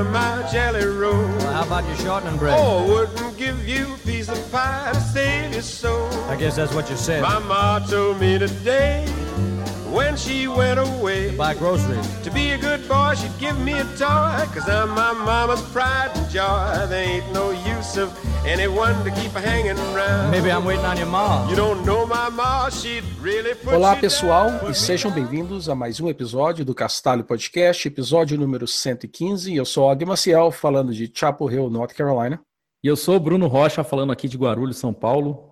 of my jelly roll. Well, how about your shortening bread? Oh, wouldn't give you a piece of pie to save your soul. I guess that's what you said. My ma told me today when she went away. Buy groceries. To be a good boy, she'd give me a toy, cause I'm my mama's pride and joy. There ain't no use of anyone to keep hanging around. Maybe I'm waiting on your mom. You don't know my ma, she'd really put Olá pessoal down. e sejam bem-vindos a mais um episódio do Castalho Podcast, episódio número 115. Eu sou Og Maciel, falando de Chapel Hill, North Carolina. E eu sou o Bruno Rocha, falando aqui de Guarulhos, São Paulo.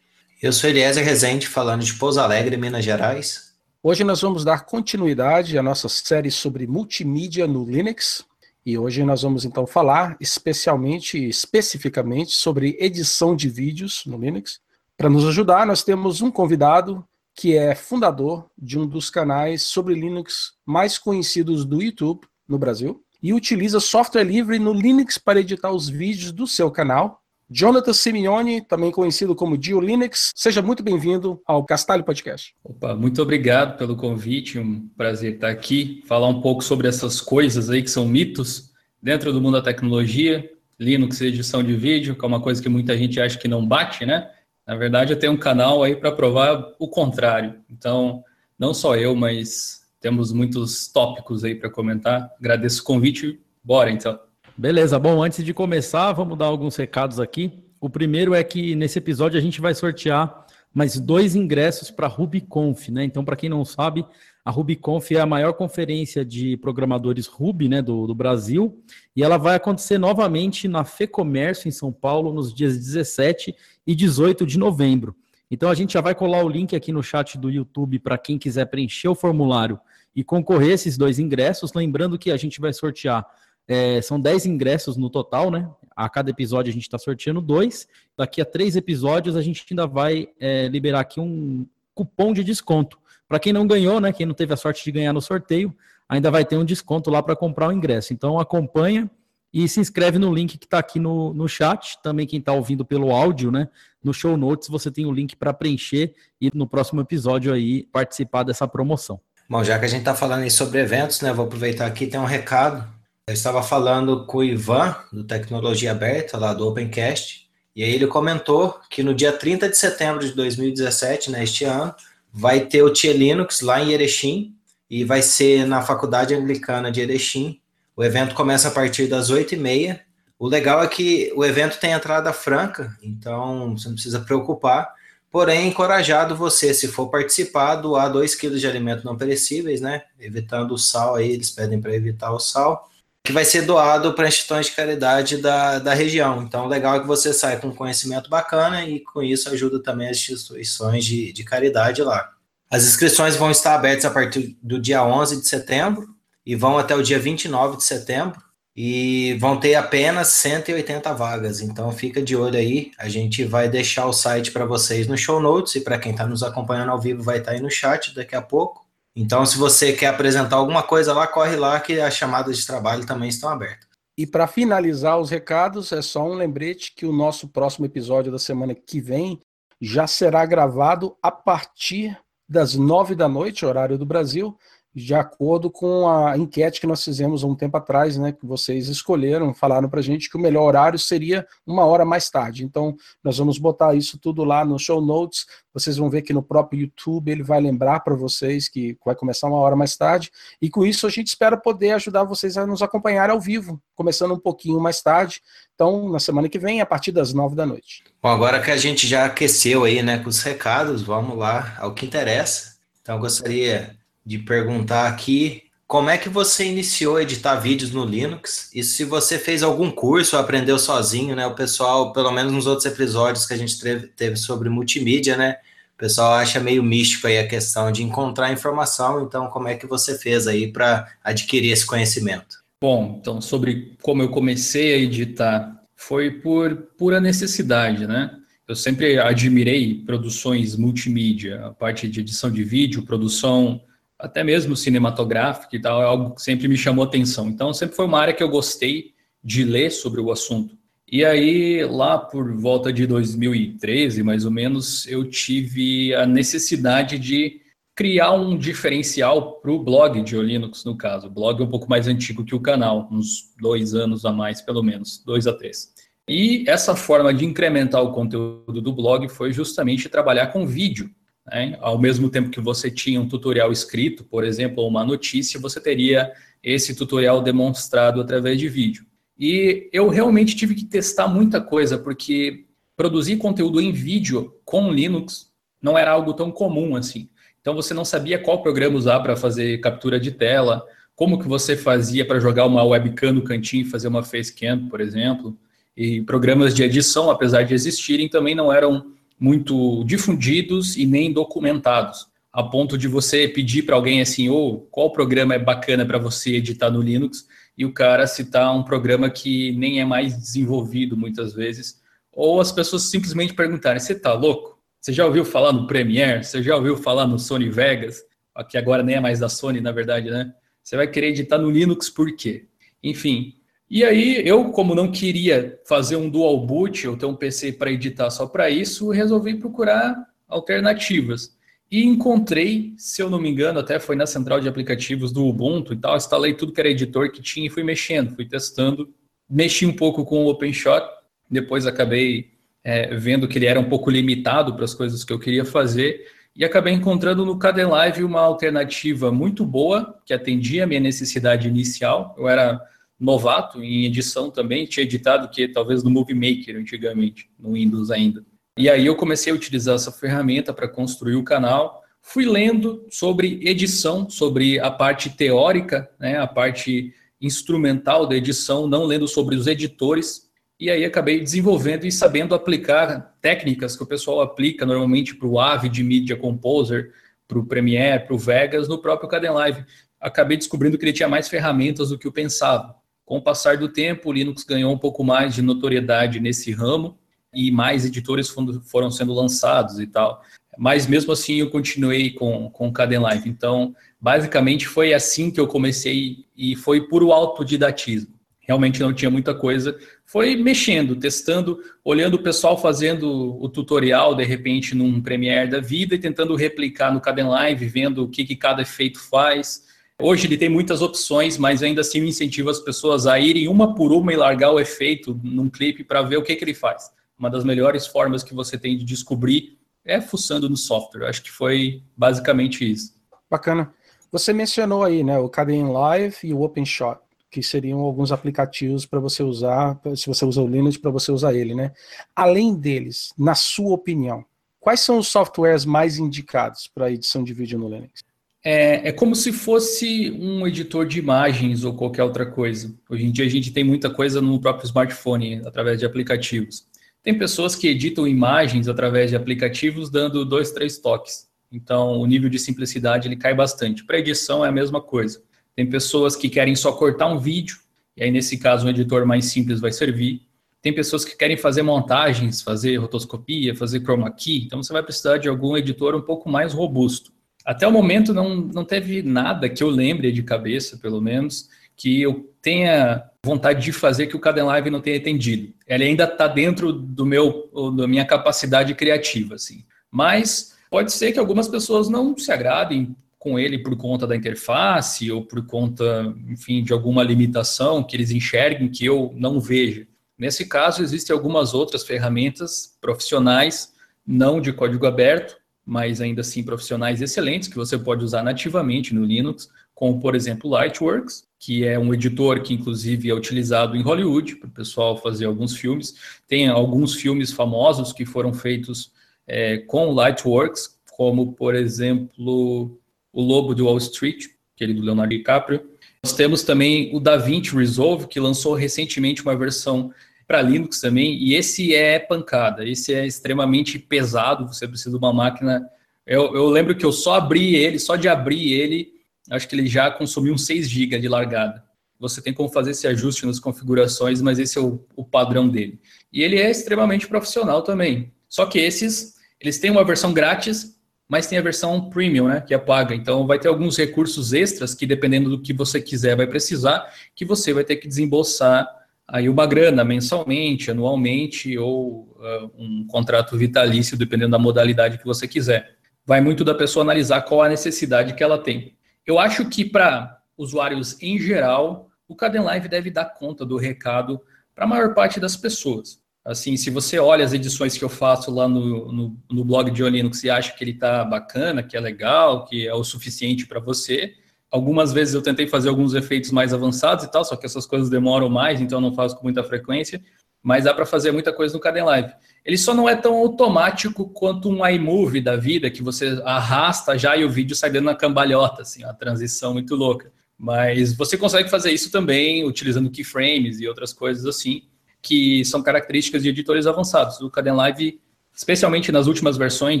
Eu sou Eliezer Rezende, falando de Pouso Alegre, Minas Gerais. Hoje nós vamos dar continuidade à nossa série sobre multimídia no Linux. E hoje nós vamos então falar especialmente, especificamente sobre edição de vídeos no Linux. Para nos ajudar, nós temos um convidado que é fundador de um dos canais sobre Linux mais conhecidos do YouTube no Brasil e utiliza software livre no Linux para editar os vídeos do seu canal. Jonathan Simeone, também conhecido como Dio Linux, seja muito bem-vindo ao Castalho Podcast. Opa, muito obrigado pelo convite, um prazer estar aqui, falar um pouco sobre essas coisas aí que são mitos dentro do mundo da tecnologia, Linux e edição de vídeo, que é uma coisa que muita gente acha que não bate, né? Na verdade, eu tenho um canal aí para provar o contrário. Então, não só eu, mas temos muitos tópicos aí para comentar. Agradeço o convite. Bora então. Beleza, bom, antes de começar, vamos dar alguns recados aqui. O primeiro é que nesse episódio a gente vai sortear mais dois ingressos para a RubyConf, né? Então, para quem não sabe, a RubyConf é a maior conferência de programadores Ruby né, do, do Brasil e ela vai acontecer novamente na FEComércio, em São Paulo, nos dias 17 e 18 de novembro. Então, a gente já vai colar o link aqui no chat do YouTube para quem quiser preencher o formulário e concorrer a esses dois ingressos. Lembrando que a gente vai sortear é, são 10 ingressos no total, né? A cada episódio a gente está sorteando dois. Daqui a três episódios a gente ainda vai é, liberar aqui um cupom de desconto. Para quem não ganhou, né? Quem não teve a sorte de ganhar no sorteio, ainda vai ter um desconto lá para comprar o ingresso. Então acompanha e se inscreve no link que está aqui no, no chat. Também quem está ouvindo pelo áudio, né? No show notes você tem o link para preencher e no próximo episódio aí participar dessa promoção. Bom, já que a gente está falando aí sobre eventos, né? Vou aproveitar aqui tem um recado eu estava falando com o Ivan, do Tecnologia Aberta, lá do Opencast, e aí ele comentou que no dia 30 de setembro de 2017, né, este ano, vai ter o Tia Linux lá em Erechim, e vai ser na Faculdade Anglicana de Erechim. O evento começa a partir das 8h30. O legal é que o evento tem entrada franca, então você não precisa preocupar. Porém, encorajado você, se for participar, doar 2 kg de alimentos não perecíveis, né? Evitando o sal aí, eles pedem para evitar o sal que vai ser doado para instituições de caridade da, da região. Então, legal é que você sai com conhecimento bacana e com isso ajuda também as instituições de, de caridade lá. As inscrições vão estar abertas a partir do dia 11 de setembro e vão até o dia 29 de setembro e vão ter apenas 180 vagas. Então, fica de olho aí. A gente vai deixar o site para vocês no show notes e para quem está nos acompanhando ao vivo vai estar aí no chat daqui a pouco. Então, se você quer apresentar alguma coisa lá, corre lá que as chamadas de trabalho também estão abertas. E para finalizar os recados, é só um lembrete que o nosso próximo episódio da semana que vem já será gravado a partir das nove da noite, horário do Brasil, de acordo com a enquete que nós fizemos há um tempo atrás, né, que vocês escolheram, falaram para a gente que o melhor horário seria uma hora mais tarde. Então, nós vamos botar isso tudo lá no show notes. Vocês vão ver que no próprio YouTube ele vai lembrar para vocês que vai começar uma hora mais tarde. E com isso a gente espera poder ajudar vocês a nos acompanhar ao vivo, começando um pouquinho mais tarde. Então, na semana que vem, a partir das nove da noite. Bom, agora que a gente já aqueceu aí, né, com os recados, vamos lá ao que interessa. Então, eu gostaria de perguntar aqui como é que você iniciou a editar vídeos no Linux e se você fez algum curso ou aprendeu sozinho, né? O pessoal, pelo menos nos outros episódios que a gente teve, teve sobre multimídia, né? O pessoal acha meio místico aí a questão de encontrar informação, então como é que você fez aí para adquirir esse conhecimento? Bom, então sobre como eu comecei a editar, foi por pura necessidade, né? Eu sempre admirei produções multimídia, a parte de edição de vídeo, produção até mesmo cinematográfica e tal, é algo que sempre me chamou atenção. Então, sempre foi uma área que eu gostei de ler sobre o assunto. E aí, lá por volta de 2013, mais ou menos, eu tive a necessidade de criar um diferencial para o blog de Linux, no caso. O blog é um pouco mais antigo que o canal, uns dois anos a mais, pelo menos, dois a três. E essa forma de incrementar o conteúdo do blog foi justamente trabalhar com vídeo. Né? Ao mesmo tempo que você tinha um tutorial escrito, por exemplo, uma notícia, você teria esse tutorial demonstrado através de vídeo. E eu realmente tive que testar muita coisa, porque produzir conteúdo em vídeo com Linux não era algo tão comum assim. Então você não sabia qual programa usar para fazer captura de tela, como que você fazia para jogar uma webcam no cantinho e fazer uma facecam, por exemplo. E programas de edição, apesar de existirem, também não eram muito difundidos e nem documentados, a ponto de você pedir para alguém assim, ou oh, qual programa é bacana para você editar no Linux, e o cara citar um programa que nem é mais desenvolvido muitas vezes, ou as pessoas simplesmente perguntarem, você está louco? Você já ouviu falar no Premiere? Você já ouviu falar no Sony Vegas? Que agora nem é mais da Sony, na verdade, né? Você vai querer editar no Linux por quê? Enfim. E aí, eu, como não queria fazer um dual boot ou ter um PC para editar só para isso, resolvi procurar alternativas. E encontrei, se eu não me engano, até foi na central de aplicativos do Ubuntu e tal, instalei tudo que era editor que tinha e fui mexendo, fui testando. Mexi um pouco com o OpenShot, depois acabei é, vendo que ele era um pouco limitado para as coisas que eu queria fazer e acabei encontrando no Kdenlive uma alternativa muito boa que atendia a minha necessidade inicial. Eu era novato em edição também, tinha editado que talvez no Movie Maker antigamente, no Windows ainda. E aí eu comecei a utilizar essa ferramenta para construir o canal. Fui lendo sobre edição, sobre a parte teórica, né, a parte instrumental da edição, não lendo sobre os editores, e aí acabei desenvolvendo e sabendo aplicar técnicas que o pessoal aplica normalmente para o Avid Media Composer, para o Premiere, para o Vegas, no próprio Kdenlive. Acabei descobrindo que ele tinha mais ferramentas do que eu pensava. Com o passar do tempo, o Linux ganhou um pouco mais de notoriedade nesse ramo e mais editores foram sendo lançados e tal. Mas mesmo assim eu continuei com, com o Kdenlive. Então, basicamente foi assim que eu comecei e foi puro autodidatismo realmente não tinha muita coisa. Foi mexendo, testando, olhando o pessoal fazendo o tutorial, de repente, num Premiere da vida e tentando replicar no Kdenlive, vendo o que, que cada efeito faz. Hoje ele tem muitas opções, mas ainda assim eu incentivo as pessoas a irem uma por uma e largar o efeito num clipe para ver o que, que ele faz. Uma das melhores formas que você tem de descobrir é fuçando no software. Acho que foi basicamente isso. Bacana. Você mencionou aí, né, o Kdenlive e o OpenShot que seriam alguns aplicativos para você usar, se você usa o Linux, para você usar ele, né? Além deles, na sua opinião, quais são os softwares mais indicados para edição de vídeo no Linux? É, é, como se fosse um editor de imagens ou qualquer outra coisa. Hoje em dia a gente tem muita coisa no próprio smartphone, através de aplicativos. Tem pessoas que editam imagens através de aplicativos dando dois, três toques. Então o nível de simplicidade ele cai bastante. Para edição é a mesma coisa. Tem pessoas que querem só cortar um vídeo, e aí nesse caso um editor mais simples vai servir. Tem pessoas que querem fazer montagens, fazer rotoscopia, fazer chroma key, então você vai precisar de algum editor um pouco mais robusto. Até o momento não, não teve nada que eu lembre de cabeça, pelo menos, que eu tenha vontade de fazer que o Kdenlive não tenha entendido. Ele ainda está dentro do meu, da minha capacidade criativa, assim. Mas pode ser que algumas pessoas não se agradem com ele por conta da interface ou por conta, enfim, de alguma limitação que eles enxerguem que eu não vejo. Nesse caso, existem algumas outras ferramentas profissionais, não de código aberto, mas ainda assim profissionais excelentes que você pode usar nativamente no Linux, como por exemplo Lightworks, que é um editor que inclusive é utilizado em Hollywood para o pessoal fazer alguns filmes. Tem alguns filmes famosos que foram feitos é, com Lightworks, como por exemplo o Lobo de Wall Street, aquele do Leonardo DiCaprio. Nós temos também o DaVinci Resolve, que lançou recentemente uma versão para Linux também, e esse é pancada, esse é extremamente pesado, você precisa de uma máquina... Eu, eu lembro que eu só abri ele, só de abrir ele, acho que ele já consumiu uns 6 GB de largada. Você tem como fazer esse ajuste nas configurações, mas esse é o, o padrão dele. E ele é extremamente profissional também. Só que esses, eles têm uma versão grátis mas tem a versão premium, né, que é paga. Então vai ter alguns recursos extras que dependendo do que você quiser vai precisar, que você vai ter que desembolsar aí uma grana mensalmente, anualmente ou uh, um contrato vitalício, dependendo da modalidade que você quiser. vai muito da pessoa analisar qual a necessidade que ela tem. Eu acho que para usuários em geral, o Caden Live deve dar conta do recado para a maior parte das pessoas. Assim, se você olha as edições que eu faço lá no, no, no blog de Linux e acha que ele está bacana, que é legal, que é o suficiente para você, algumas vezes eu tentei fazer alguns efeitos mais avançados e tal, só que essas coisas demoram mais, então eu não faço com muita frequência, mas dá para fazer muita coisa no Caden Live. Ele só não é tão automático quanto um iMovie da vida, que você arrasta já e o vídeo sai dando na cambalhota, assim, uma transição muito louca. Mas você consegue fazer isso também utilizando keyframes e outras coisas assim, que são características de editores avançados. O Kdenlive, especialmente nas últimas versões,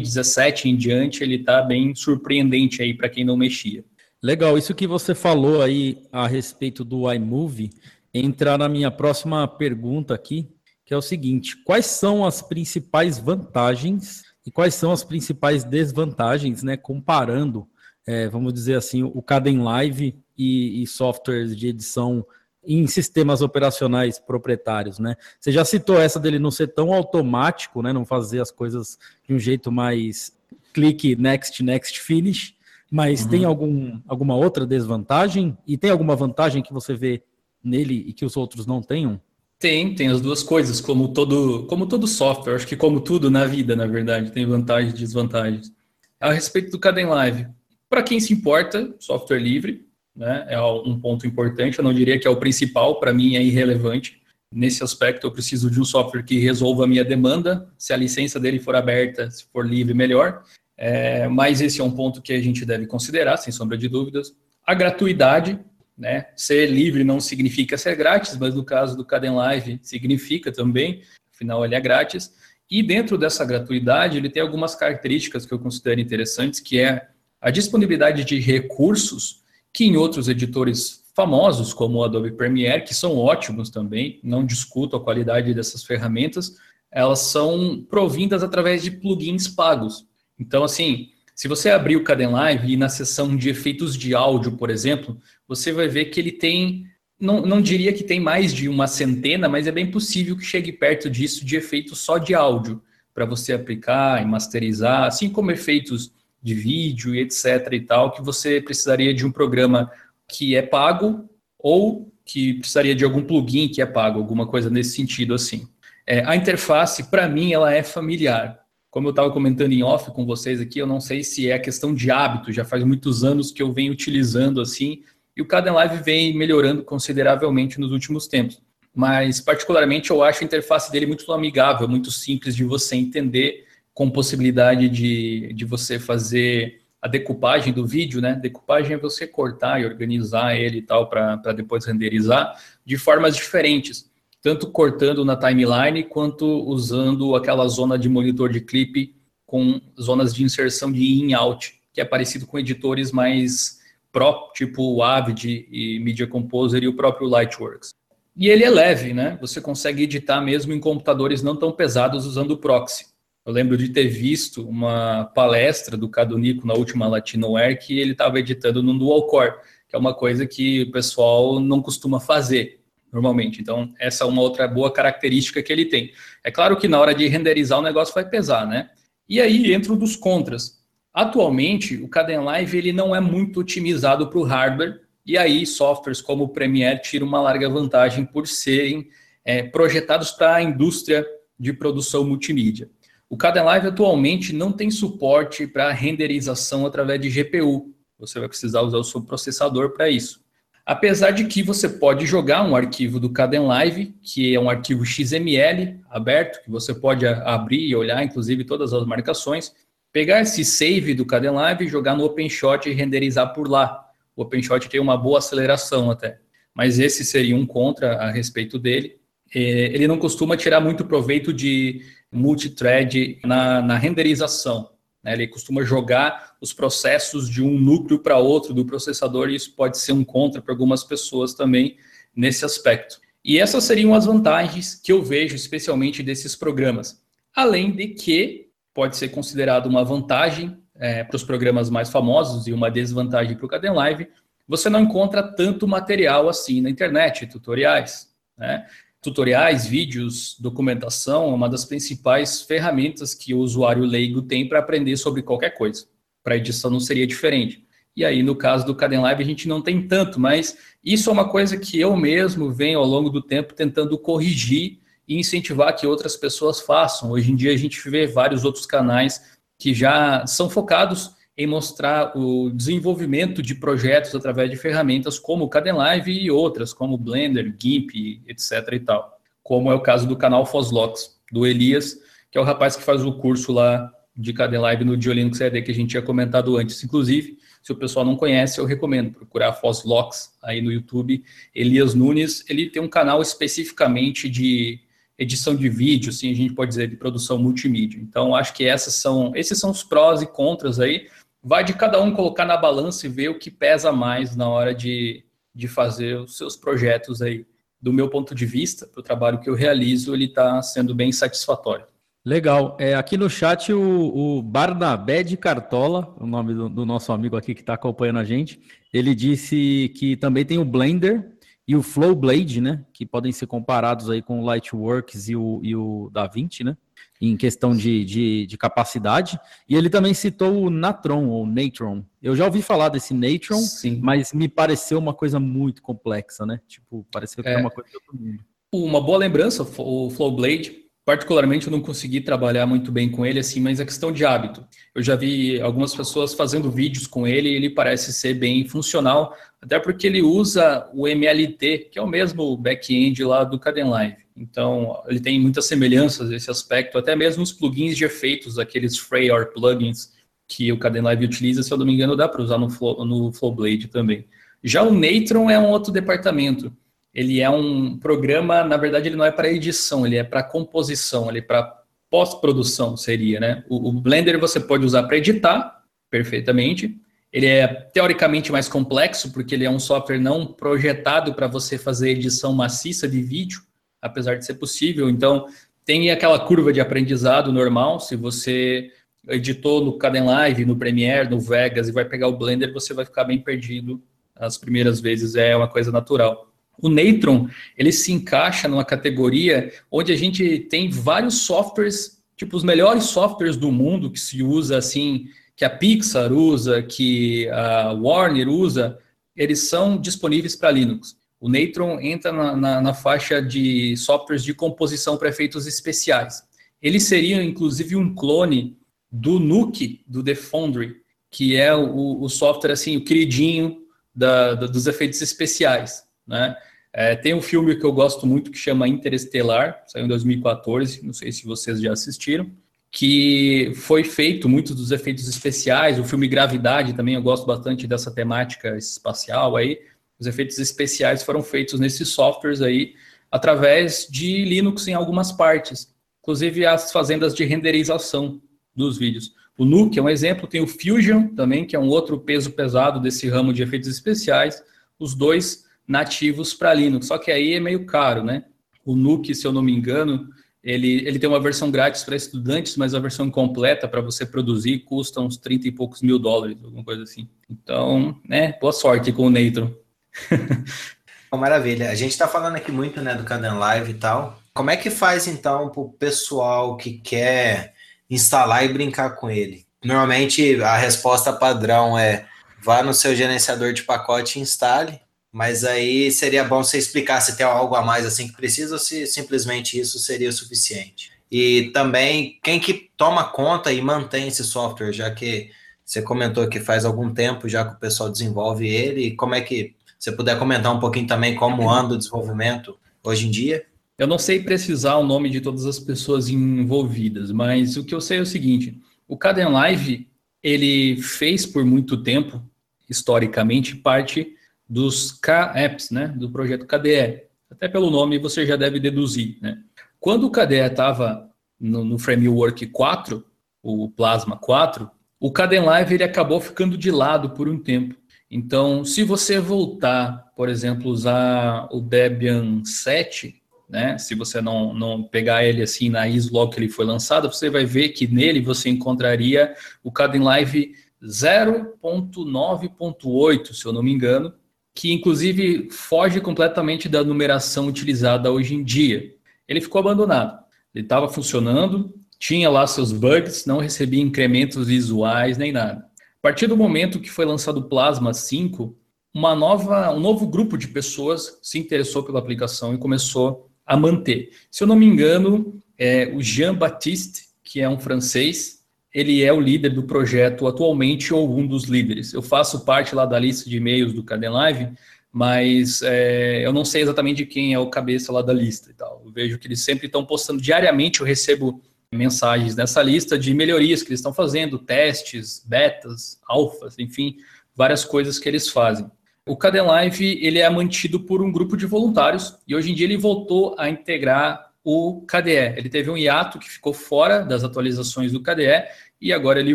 17 em diante, ele está bem surpreendente aí para quem não mexia. Legal, isso que você falou aí a respeito do iMovie entra na minha próxima pergunta aqui, que é o seguinte: quais são as principais vantagens e quais são as principais desvantagens, né? Comparando, é, vamos dizer assim, o Kdenlive e, e softwares de edição em sistemas operacionais proprietários, né? Você já citou essa dele não ser tão automático, né? Não fazer as coisas de um jeito mais clique next, next, finish. Mas uhum. tem algum, alguma outra desvantagem? E tem alguma vantagem que você vê nele e que os outros não tenham? Tem, tem as duas coisas, como todo, como todo software, acho que como tudo na vida, na verdade, tem vantagens e desvantagens. A respeito do Caden Live, para quem se importa, software livre, né? É um ponto importante. Eu não diria que é o principal, para mim é irrelevante. Nesse aspecto, eu preciso de um software que resolva a minha demanda. Se a licença dele for aberta, se for livre, melhor. É, mas esse é um ponto que a gente deve considerar, sem sombra de dúvidas. A gratuidade, né? Ser livre não significa ser grátis, mas no caso do Caden Live significa também, afinal ele é grátis. E dentro dessa gratuidade, ele tem algumas características que eu considero interessantes, que é a disponibilidade de recursos que em outros editores famosos, como o Adobe Premiere, que são ótimos também, não discuto a qualidade dessas ferramentas, elas são provindas através de plugins pagos. Então, assim, se você abrir o Kdenlive e na seção de efeitos de áudio, por exemplo, você vai ver que ele tem, não, não diria que tem mais de uma centena, mas é bem possível que chegue perto disso de efeitos só de áudio, para você aplicar e masterizar, assim como efeitos de vídeo e etc e tal, que você precisaria de um programa que é pago ou que precisaria de algum plugin que é pago, alguma coisa nesse sentido assim. É, a interface, para mim, ela é familiar. Como eu estava comentando em off com vocês aqui, eu não sei se é questão de hábito, já faz muitos anos que eu venho utilizando assim, e o Caden Live vem melhorando consideravelmente nos últimos tempos. Mas, particularmente, eu acho a interface dele muito amigável, muito simples de você entender com possibilidade de, de você fazer a decupagem do vídeo, né? Decupagem é você cortar e organizar ele e tal para depois renderizar de formas diferentes, tanto cortando na timeline quanto usando aquela zona de monitor de clipe com zonas de inserção de in e out, que é parecido com editores mais pro, tipo o Avid e Media Composer e o próprio Lightworks. E ele é leve, né? Você consegue editar mesmo em computadores não tão pesados usando o proxy. Eu lembro de ter visto uma palestra do Cado Nico na última Latinoair que ele estava editando no dual core, que é uma coisa que o pessoal não costuma fazer normalmente. Então, essa é uma outra boa característica que ele tem. É claro que na hora de renderizar o negócio vai pesar, né? E aí entra um dos contras. Atualmente, o Kdenlive ele não é muito otimizado para o hardware, e aí softwares como o Premiere tiram uma larga vantagem por serem é, projetados para a indústria de produção multimídia. O Kdenlive atualmente não tem suporte para renderização através de GPU. Você vai precisar usar o seu processador para isso. Apesar de que você pode jogar um arquivo do Kdenlive, que é um arquivo XML aberto, que você pode abrir e olhar, inclusive, todas as marcações, pegar esse save do Kdenlive, jogar no OpenShot e renderizar por lá. O OpenShot tem uma boa aceleração até, mas esse seria um contra a respeito dele. É, ele não costuma tirar muito proveito de multithread na, na renderização. Né? Ele costuma jogar os processos de um núcleo para outro do processador e isso pode ser um contra para algumas pessoas também nesse aspecto. E essas seriam as vantagens que eu vejo especialmente desses programas. Além de que pode ser considerado uma vantagem é, para os programas mais famosos e uma desvantagem para o Caden Live, você não encontra tanto material assim na internet, tutoriais. Né? Tutoriais, vídeos, documentação é uma das principais ferramentas que o usuário leigo tem para aprender sobre qualquer coisa. para edição não seria diferente. E aí, no caso do Caden Live, a gente não tem tanto, mas isso é uma coisa que eu mesmo venho ao longo do tempo tentando corrigir e incentivar que outras pessoas façam. Hoje em dia, a gente vê vários outros canais que já são focados em mostrar o desenvolvimento de projetos através de ferramentas como o Caden Live e outras, como Blender, GIMP, etc. e tal. Como é o caso do canal Foslox, do Elias, que é o rapaz que faz o curso lá de Caden Live no Diolinux ED que a gente tinha comentado antes. Inclusive, se o pessoal não conhece, eu recomendo procurar Foslox aí no YouTube. Elias Nunes, ele tem um canal especificamente de edição de vídeo, assim, a gente pode dizer, de produção multimídia. Então, acho que essas são, esses são os prós e contras aí. Vai de cada um colocar na balança e ver o que pesa mais na hora de, de fazer os seus projetos aí. Do meu ponto de vista, o trabalho que eu realizo, ele está sendo bem satisfatório. Legal. É, aqui no chat, o, o Barnabé de Cartola, o nome do, do nosso amigo aqui que está acompanhando a gente, ele disse que também tem o Blender e o Flowblade, né? Que podem ser comparados aí com o Lightworks e o, e o DaVinci, né? Em questão de, de, de, capacidade. E ele também citou o Natron, ou Natron. Eu já ouvi falar desse Natron, Sim. mas me pareceu uma coisa muito complexa, né? Tipo, pareceu que é, uma coisa de outro mundo. Uma boa lembrança, o Flowblade, Particularmente, eu não consegui trabalhar muito bem com ele, assim, mas é questão de hábito. Eu já vi algumas pessoas fazendo vídeos com ele e ele parece ser bem funcional, até porque ele usa o MLT, que é o mesmo back-end lá do Caden Live. Então, ele tem muitas semelhanças nesse aspecto, até mesmo os plugins de efeitos, aqueles Freyr plugins que o Live utiliza, se eu não me engano, dá para usar no, Flow, no Flowblade também. Já o Natron é um outro departamento ele é um programa, na verdade, ele não é para edição, ele é para composição, ele é para pós-produção, seria, né? O, o, Blender você pode usar para editar perfeitamente. Ele é teoricamente mais complexo, porque ele é um software não projetado para você fazer edição maciça de vídeo, apesar de ser possível. Então, tem aquela curva de aprendizado normal. Se você editou no Caden Live, no Premiere, no Vegas e vai pegar o Blender, você vai ficar bem perdido as primeiras vezes, é uma coisa natural. O Neutron, ele se encaixa numa categoria onde a gente tem vários softwares, tipo os melhores softwares do mundo que se usa assim, que a Pixar usa, que a Warner usa, eles são disponíveis para Linux. O Neutron entra na, na, na, faixa de softwares de composição para efeitos especiais. Ele seria, inclusive, um clone do Nuke, do The Foundry, que é o, o software, assim, o queridinho da, da, dos efeitos especiais. Né? É, tem um filme que eu gosto muito que chama Interestelar, saiu em 2014, não sei se vocês já assistiram, que foi feito muitos dos efeitos especiais, o filme Gravidade também, eu gosto bastante dessa temática espacial aí, os efeitos especiais foram feitos nesses softwares aí, através de Linux em algumas partes, inclusive as fazendas de renderização dos vídeos. O Nuke é um exemplo, tem o Fusion também, que é um outro peso pesado desse ramo de efeitos especiais, os dois nativos para Linux. Só que aí é meio caro, né? O Nuke, se eu não me engano, ele, ele tem uma versão grátis para estudantes, mas a versão completa para você produzir custa uns 30 e poucos mil dólares, alguma coisa assim. Então, né, boa sorte com o Neutron. Maravilha. A gente está falando aqui muito né, do Caden Live e tal. Como é que faz então para o pessoal que quer instalar e brincar com ele? Normalmente a resposta padrão é vá no seu gerenciador de pacote e instale. Mas aí seria bom você explicar se tem algo a mais assim que precisa ou se simplesmente isso seria o suficiente. E também quem que toma conta e mantém esse software, já que você comentou que faz algum tempo já que o pessoal desenvolve ele, como é que você puder comentar um pouquinho também como anda o desenvolvimento hoje em dia? Eu não sei precisar o nome de todas as pessoas envolvidas, mas o que eu sei é o seguinte: o Caden Live ele fez por muito tempo, historicamente, parte dos K-Apps, né, do projeto KDE. Até pelo nome você já deve deduzir. Né? Quando o KDE estava no, no, Framework 4, o Plasma 4, o Kdenlive ele acabou ficando de lado por um tempo. Então, se você voltar, por exemplo, usar o Debian 7, né, se você não, não pegar ele assim na ISO logo que ele foi lançado, você vai ver que nele você encontraria o Kdenlive 0.9.8, se eu não me engano, que inclusive foge completamente da numeração utilizada hoje em dia. Ele ficou abandonado. Ele estava funcionando, tinha lá seus bugs, não recebia incrementos visuais nem nada. Partir do momento que foi lançado o Plasma 5, uma nova, um novo grupo de pessoas se interessou pela aplicação e começou a manter. Se eu não me engano, é o Jean Baptiste, que é um francês, ele é o líder do projeto atualmente ou um dos líderes. Eu faço parte lá da lista de e-mails do Caden Live, mas é, eu não sei exatamente quem é o cabeça lá da lista e tal. Eu vejo que eles sempre estão postando diariamente, eu recebo mensagens nessa lista de melhorias que eles estão fazendo, testes, betas, alfas, enfim, várias coisas que eles fazem. O Caden Live ele é mantido por um grupo de voluntários e hoje em dia ele voltou a integrar o KDE. Ele teve um hiato que ficou fora das atualizações do KDE e agora ele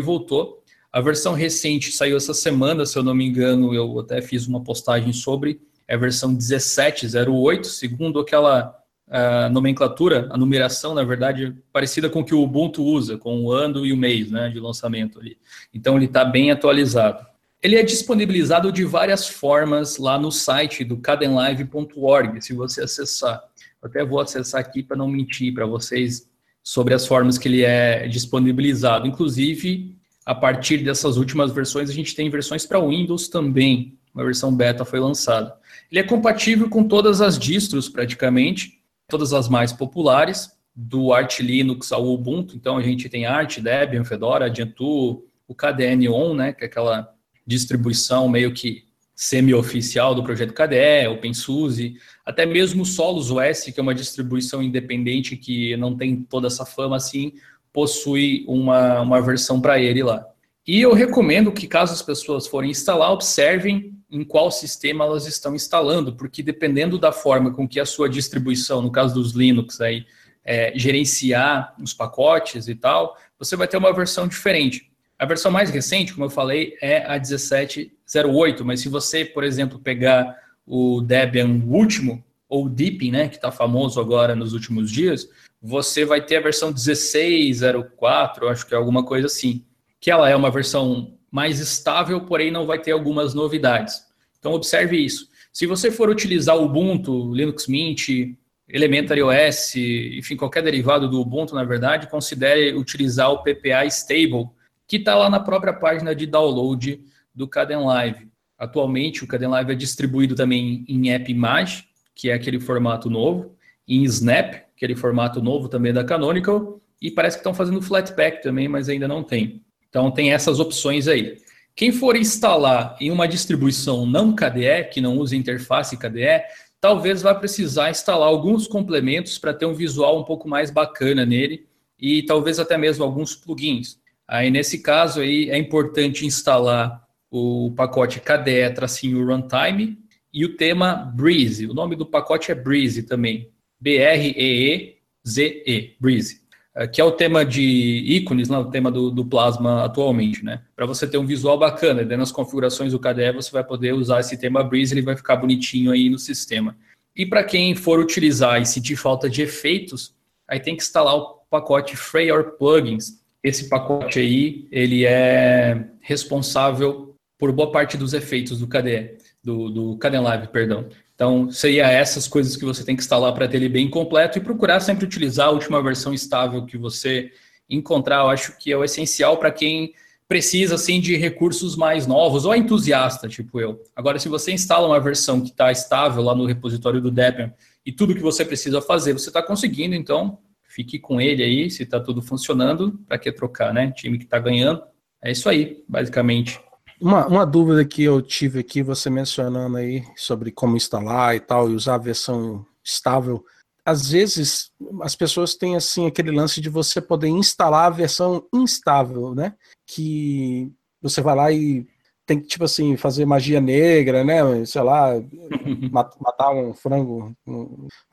voltou. A versão recente saiu essa semana, se eu não me engano, eu até fiz uma postagem sobre, é a versão 1708, segundo aquela uh, nomenclatura, a numeração, na verdade, parecida com o que o Ubuntu usa, com o ano e o mês né, de lançamento ali. Então ele está bem atualizado. Ele é disponibilizado de várias formas lá no site do cadenlive.org, se você acessar. Eu até vou acessar aqui para não mentir para vocês sobre as formas que ele é disponibilizado. Inclusive, a partir dessas últimas versões, a gente tem versões para Windows também. Uma versão beta foi lançada. Ele é compatível com todas as distros, praticamente, todas as mais populares, do Arch Linux ao Ubuntu. Então, a gente tem Arch, Debian, Fedora, Gentoo, o KDN On, né, que é aquela distribuição meio que semi-oficial do projeto KDE, OpenSUSE, até mesmo o Solus OS, que é uma distribuição independente que não tem toda essa fama assim, possui uma, uma versão para ele lá. E eu recomendo que, caso as pessoas forem instalar, observem em qual sistema elas estão instalando, porque dependendo da forma com que a sua distribuição, no caso dos Linux, aí, é, gerenciar os pacotes e tal, você vai ter uma versão diferente. A versão mais recente, como eu falei, é a 1708, mas se você, por exemplo, pegar o Debian último, ou Deepin, né, que está famoso agora nos últimos dias, você vai ter a versão 1604, acho que é alguma coisa assim, que ela é uma versão mais estável, porém não vai ter algumas novidades. Então observe isso. Se você for utilizar o Ubuntu, Linux Mint, Elementary OS, enfim, qualquer derivado do Ubuntu, na verdade, considere utilizar o PPA Stable, que está lá na própria página de download do Caden Live. Atualmente, o Caden Live é distribuído também em AppImage, que é aquele formato novo, em Snap, aquele formato novo também da Canonical, e parece que estão fazendo Flatpak também, mas ainda não tem. Então, tem essas opções aí. Quem for instalar em uma distribuição não KDE, que não usa interface KDE, talvez vá precisar instalar alguns complementos para ter um visual um pouco mais bacana nele e talvez até mesmo alguns plugins. Aí, nesse caso, aí, é importante instalar o pacote KDE Runtime e o tema Breeze. O nome do pacote é Breeze também. B-R-E-E-Z-E, Breeze. É, que é o tema de ícones, né, o tema do, do Plasma atualmente, né? Para você ter um visual bacana, dentro das configurações do KDE você vai poder usar esse tema Breeze, ele vai ficar bonitinho aí no sistema. E para quem for utilizar e sentir falta de efeitos, aí tem que instalar o pacote Freyr Plugins, esse pacote aí, ele é responsável por boa parte dos efeitos do KDE, do, do KDE Live, perdão. Então, seria essas coisas que você tem que instalar para ter ele bem completo e procurar sempre utilizar a última versão estável que você encontrar. Eu acho que é o essencial para quem precisa assim de recursos mais novos ou é entusiasta, tipo eu. Agora, se você instala uma versão que está estável lá no repositório do Debian e tudo que você precisa fazer, você está conseguindo, então fique com ele aí, se está tudo funcionando, para que trocar, né? Time que está ganhando. É isso aí, basicamente. Uma, uma dúvida que eu tive aqui, você mencionando aí sobre como instalar e tal, e usar a versão estável. Às vezes as pessoas têm assim aquele lance de você poder instalar a versão instável, né? Que você vai lá e tem que, tipo assim, fazer magia negra, né? Sei lá, matar um frango,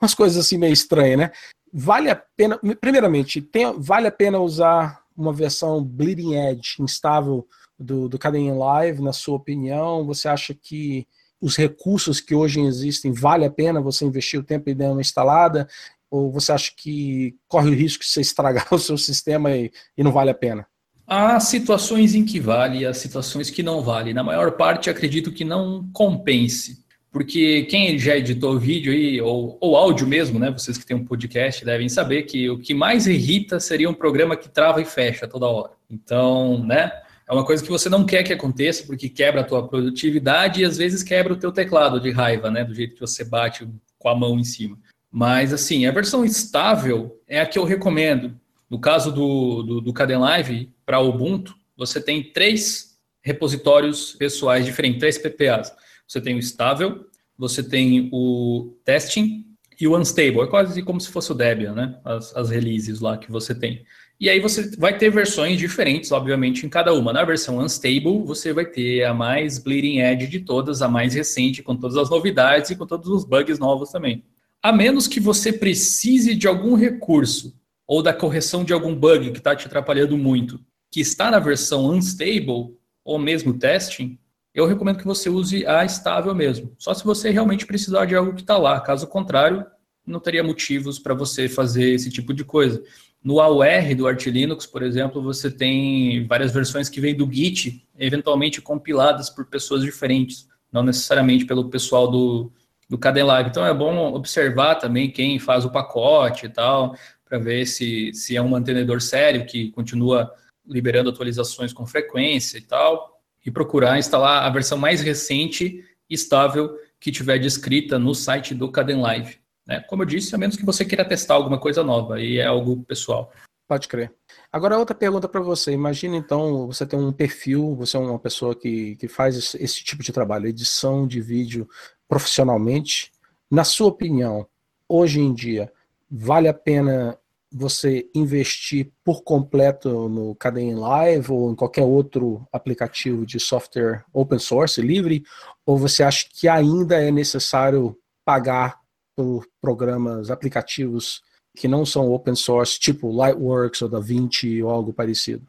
umas coisas assim meio estranhas, né? vale a pena, primeiramente, tem, vale a pena usar uma versão bleeding edge instável do, do Caden Live, na sua opinião? Você acha que os recursos que hoje existem vale a pena você investir o tempo e dar uma instalada? Ou você acha que corre o risco de você estragar o seu sistema e, e não vale a pena? Há situações em que vale há situações que não vale. Na maior parte, acredito que não compense porque quem já editou vídeo aí, ou, ou áudio mesmo, né? Vocês que têm um podcast devem saber que o que mais irrita seria um programa que trava e fecha toda hora. Então, né? É uma coisa que você não quer que aconteça, porque quebra a tua produtividade e às vezes quebra o teu teclado de raiva, né? Do jeito que você bate com a mão em cima. Mas, assim, a versão estável é a que eu recomendo. No caso do, do, do Caden Live, para Ubuntu, você tem três repositórios pessoais diferentes, três PPAs. Você tem o estável, você tem o testing e o unstable. É quase como se fosse o Debian, né? As, as releases lá que você tem. E aí você vai ter versões diferentes, obviamente, em cada uma. Na versão unstable, você vai ter a mais bleeding edge de todas, a mais recente, com todas as novidades e com todos os bugs novos também. A menos que você precise de algum recurso ou da correção de algum bug que está te atrapalhando muito, que está na versão unstable ou mesmo testing, eu recomendo que você use a estável mesmo. Só se você realmente precisar de algo que está lá. Caso contrário, não teria motivos para você fazer esse tipo de coisa. No AUR do Arch Linux, por exemplo, você tem várias versões que vêm do Git, eventualmente compiladas por pessoas diferentes, não necessariamente pelo pessoal do, do Kdenlive. Então é bom observar também quem faz o pacote e tal, para ver se, se é um mantenedor sério que continua liberando atualizações com frequência e tal e procurar instalar a versão mais recente e estável que tiver descrita no site do Caden Live. Né? Como eu disse, a menos que você queira testar alguma coisa nova, e é algo pessoal. Pode crer. Agora, outra pergunta para você. Imagina, então, você tem um perfil, você é uma pessoa que, que faz esse, esse tipo de trabalho, edição de vídeo profissionalmente. Na sua opinião, hoje em dia, vale a pena você investir por completo no Caden Live ou em qualquer outro aplicativo de software open source livre, ou você acha que ainda é necessário pagar por programas, aplicativos que não são open source, tipo Lightworks ou DaVinci ou algo parecido?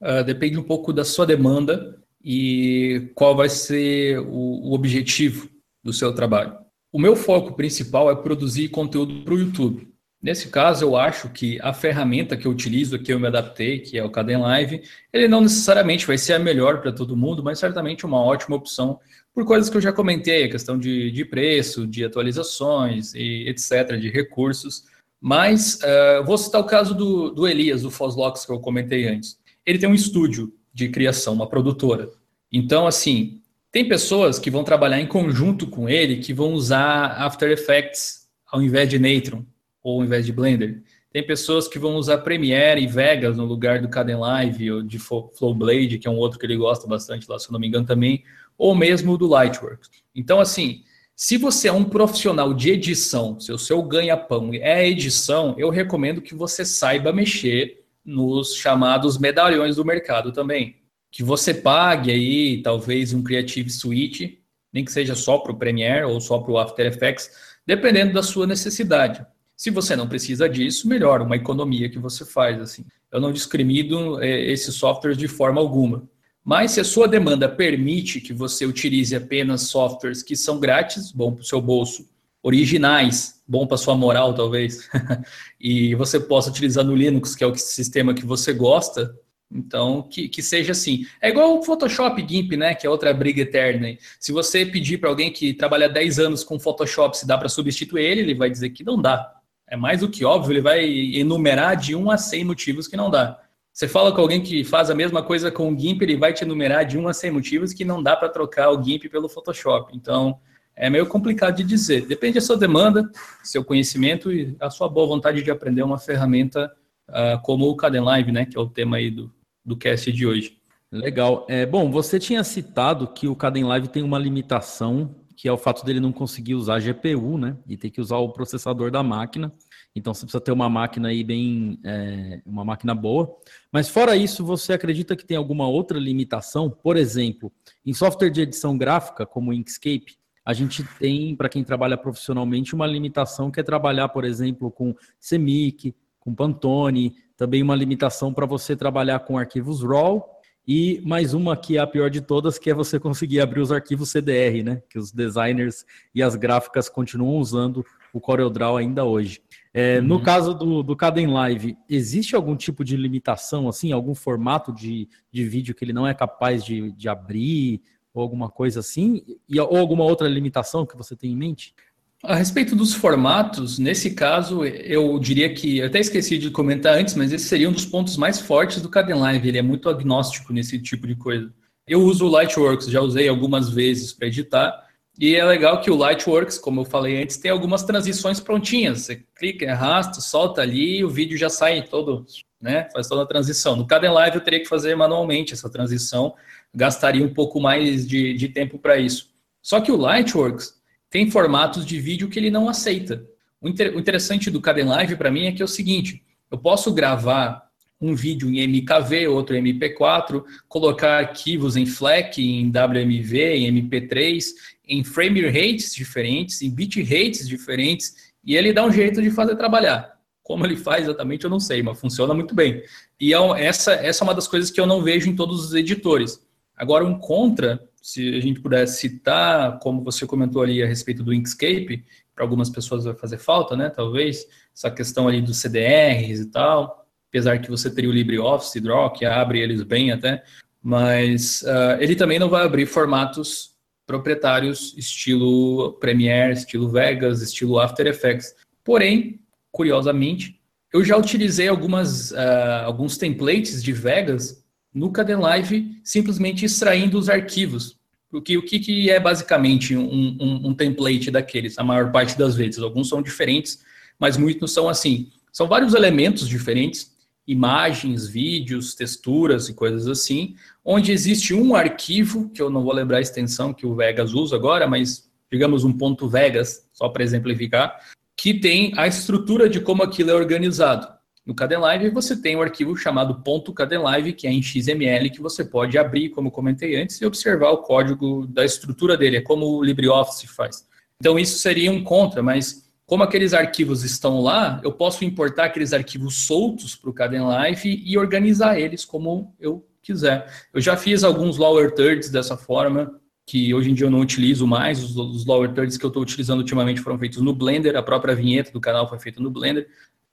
Uh, depende um pouco da sua demanda e qual vai ser o, o objetivo do seu trabalho. O meu foco principal é produzir conteúdo para o YouTube. Nesse caso, eu acho que a ferramenta que eu utilizo, que eu me adaptei, que é o Caden Live, ele não necessariamente vai ser a melhor para todo mundo, mas certamente uma ótima opção por coisas que eu já comentei, a questão de, de preço, de atualizações e etc., de recursos. Mas uh, vou citar o caso do, do Elias, do Foslox, que eu comentei antes. Ele tem um estúdio de criação, uma produtora. Então, assim, tem pessoas que vão trabalhar em conjunto com ele, que vão usar After Effects ao invés de Natron ou ao invés de Blender. Tem pessoas que vão usar Premiere e Vegas no lugar do Kdenlive ou de Flowblade, que é um outro que ele gosta bastante lá, se eu não me engano também, ou mesmo do Lightworks. Então, assim, se você é um profissional de edição, se o seu ganha-pão é edição, eu recomendo que você saiba mexer nos chamados medalhões do mercado também. Que você pague aí, talvez, um Creative Suite, nem que seja só para o Premiere ou só para o After Effects, dependendo da sua necessidade. Se você não precisa disso, melhor, uma economia que você faz. assim. Eu não discrimino é, esses softwares de forma alguma. Mas se a sua demanda permite que você utilize apenas softwares que são grátis, bom para o seu bolso, originais, bom para sua moral talvez, e você possa utilizar no Linux, que é o sistema que você gosta, então que, que seja assim. É igual o Photoshop GIMP, né, que é outra briga eterna. Se você pedir para alguém que trabalha 10 anos com Photoshop se dá para substituir ele, ele vai dizer que não dá é mais do que óbvio, ele vai enumerar de 1 a 100 motivos que não dá. Você fala com alguém que faz a mesma coisa com o GIMP, ele vai te enumerar de 1 a 100 motivos que não dá para trocar o GIMP pelo Photoshop. Então, é meio complicado de dizer. Depende da sua demanda, seu conhecimento e a sua boa vontade de aprender uma ferramenta uh, como o Caden Live, né, que é o tema aí do, do cast de hoje. Legal. É, bom, você tinha citado que o Caden Live tem uma limitação que é o fato dele não conseguir usar GPU, né? E ter que usar o processador da máquina. Então você precisa ter uma máquina aí bem, é, uma máquina boa. Mas fora isso, você acredita que tem alguma outra limitação? Por exemplo, em software de edição gráfica, como o Inkscape, a gente tem, para quem trabalha profissionalmente, uma limitação que é trabalhar, por exemplo, com CMYK, com Pantone, também uma limitação para você trabalhar com arquivos RAW e mais uma que é a pior de todas, que é você conseguir abrir os arquivos CDR, né? Que os designers e as gráficas continuam usando o CorelDRAW ainda hoje. É, uhum. No caso do, do Caden Live, existe algum tipo de limitação, assim, algum formato de, de vídeo que ele não é capaz de, de abrir, ou alguma coisa assim? E, ou alguma outra limitação que você tem em mente? A respeito dos formatos, nesse caso, eu diria que, eu até esqueci de comentar antes, mas esse seria um dos pontos mais fortes do Live. ele é muito agnóstico nesse tipo de coisa. Eu uso o Lightworks, já usei algumas vezes para editar, e é legal que o Lightworks, como eu falei antes, tem algumas transições prontinhas. Você clica, arrasta, solta ali e o vídeo já sai todo, né? Faz toda a transição. No Live eu teria que fazer manualmente essa transição, gastaria um pouco mais de, de tempo para isso. Só que o Lightworks tem formatos de vídeo que ele não aceita. O, inter, o interessante do Live para mim é que é o seguinte: eu posso gravar um vídeo em MKV, outro em MP4, colocar arquivos em FLAC, em WMV, em MP3, em frame rates diferentes, em bit rates diferentes, e ele dá um jeito de fazer trabalhar. Como ele faz exatamente, eu não sei, mas funciona muito bem. E é essa, essa é uma das coisas que eu não vejo em todos os editores. Agora, um contra se a gente pudesse citar, como você comentou ali a respeito do Inkscape, para algumas pessoas vai fazer falta, né? Talvez, essa questão ali dos CDRs e tal, apesar que você teria o LibreOffice Draw, que abre eles bem até, mas uh, ele também não vai abrir formatos proprietários estilo Premiere, estilo Vegas, estilo After Effects. Porém, curiosamente, eu já utilizei algumas, uh, alguns templates de Vegas no Kdenlive simplesmente extraindo os arquivos. Porque o que, que é basicamente um, um, um, template daqueles, a maior parte das vezes? Alguns são diferentes, mas muitos são assim. São vários elementos diferentes, imagens, vídeos, texturas e coisas assim, onde existe um arquivo, que eu não vou lembrar a extensão que o Vegas usa agora, mas digamos um ponto Vegas, só para exemplificar, que tem a estrutura de como aquilo é organizado. No Kdenlive você tem um arquivo chamado .kdenlive, que é em XML, que você pode abrir, como comentei antes, e observar o código da estrutura dele, é como o LibreOffice faz. Então isso seria um contra, mas como aqueles arquivos estão lá, eu posso importar aqueles arquivos soltos para o Kdenlive e organizar eles como eu quiser. Eu já fiz alguns lower thirds dessa forma, que hoje em dia eu não utilizo mais. Os lower thirds que eu estou utilizando ultimamente foram feitos no Blender, a própria vinheta do canal foi feita no Blender